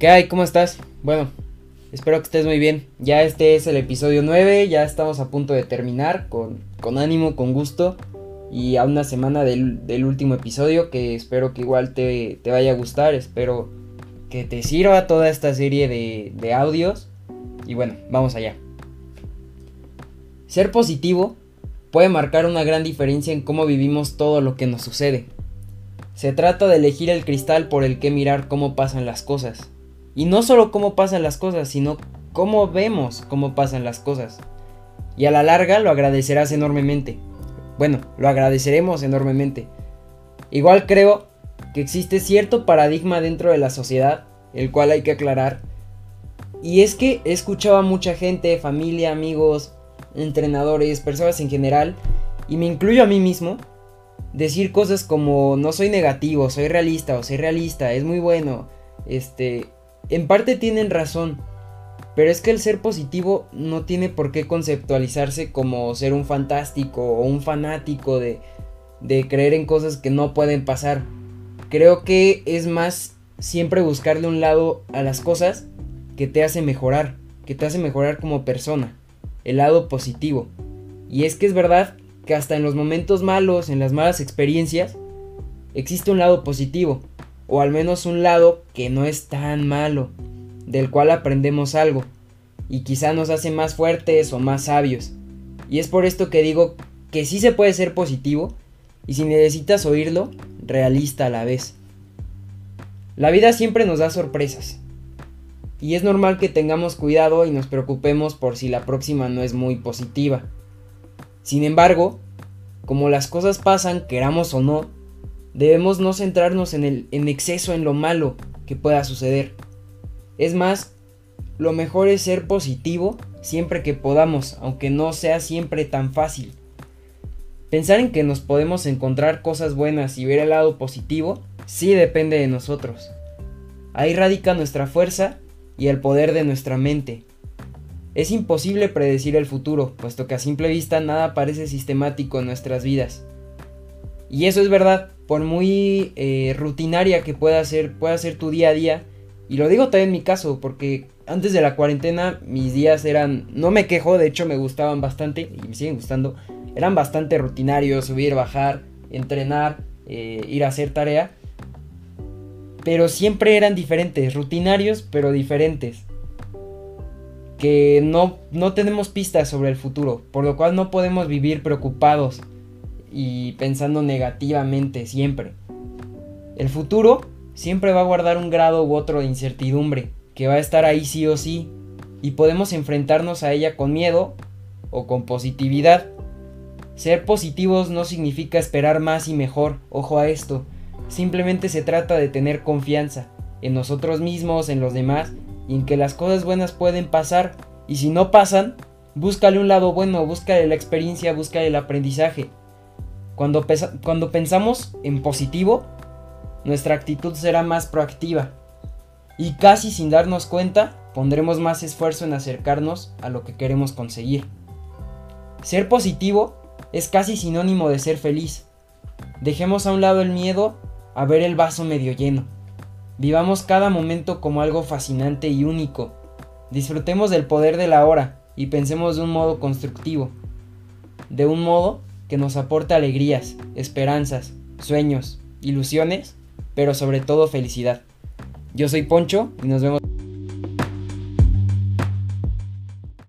¿Qué hay? ¿Cómo estás? Bueno, espero que estés muy bien. Ya este es el episodio 9, ya estamos a punto de terminar con, con ánimo, con gusto. Y a una semana del, del último episodio que espero que igual te, te, vaya a gustar. Espero que te sirva toda esta serie de, de audios. Y bueno, vamos allá. Ser positivo puede marcar una gran diferencia en cómo vivimos todo lo que nos sucede. Se trata de elegir el cristal por el que mirar cómo pasan las cosas. Y no solo cómo pasan las cosas, sino cómo vemos cómo pasan las cosas. Y a la larga lo agradecerás enormemente. Bueno, lo agradeceremos enormemente. Igual creo que existe cierto paradigma dentro de la sociedad, el cual hay que aclarar. Y es que he escuchado a mucha gente, familia, amigos, entrenadores, personas en general, y me incluyo a mí mismo, decir cosas como no soy negativo, soy realista o soy realista, es muy bueno. Este, en parte tienen razón, pero es que el ser positivo no tiene por qué conceptualizarse como ser un fantástico o un fanático de, creer en cosas que no pueden pasar. Creo que es más siempre buscarle un lado a las cosas que te hace mejorar, que te hace mejorar como persona, el lado positivo. Y es que es verdad que hasta en los momentos malos, en las malas experiencias, existe un lado positivo, o al menos un lado que no es tan malo, del cual aprendemos algo, y quizá nos hace más fuertes o más sabios. Y es por esto que digo que sí se puede ser positivo, y si necesitas oírlo, realista a la vez. La vida siempre nos da sorpresas, y es normal que tengamos cuidado y nos preocupemos por si la próxima no es muy positiva. Sin embargo, como las cosas pasan, queramos o no, debemos no centrarnos en el en exceso en lo malo que pueda suceder. Es más, lo mejor es ser positivo siempre que podamos, aunque no sea siempre tan fácil. Pensar en que nos podemos encontrar cosas buenas y ver el lado positivo sí depende de nosotros. Ahí radica nuestra fuerza y el poder de nuestra mente. Es imposible predecir el futuro, puesto que a simple vista nada parece sistemático en nuestras vidas. Y eso es verdad, por muy eh, rutinaria que pueda ser, pueda ser tu día a día, y lo digo también en mi caso, porque antes de la cuarentena mis días eran, no me quejo, de hecho me gustaban bastante, y me siguen gustando, eran bastante rutinarios, subir, bajar, entrenar, eh, ir a hacer tarea, pero siempre eran diferentes, rutinarios, pero diferentes. Que no, no tenemos pistas sobre el futuro, por lo cual no podemos vivir preocupados y pensando negativamente siempre. El futuro siempre va a guardar un grado u otro de incertidumbre, que va a estar ahí sí o sí, y podemos enfrentarnos a ella con miedo o con positividad. Ser positivos no significa esperar más y mejor, ojo a esto, simplemente se trata de tener confianza en nosotros mismos, en los demás y en que las cosas buenas pueden pasar. Y si no pasan, búscale un lado bueno, búscale la experiencia, búscale el aprendizaje. Cuando, pensamos en positivo, nuestra actitud será más proactiva. Y casi sin darnos cuenta, pondremos más esfuerzo en acercarnos a lo que queremos conseguir. Ser positivo es casi sinónimo de ser feliz. Dejemos a un lado el miedo a ver el vaso medio lleno. Vivamos cada momento como algo fascinante y único. Disfrutemos del poder de la hora y pensemos de un modo constructivo. De un modo que nos aporte alegrías, esperanzas, sueños, ilusiones, pero sobre todo felicidad. Yo soy Poncho y nos vemos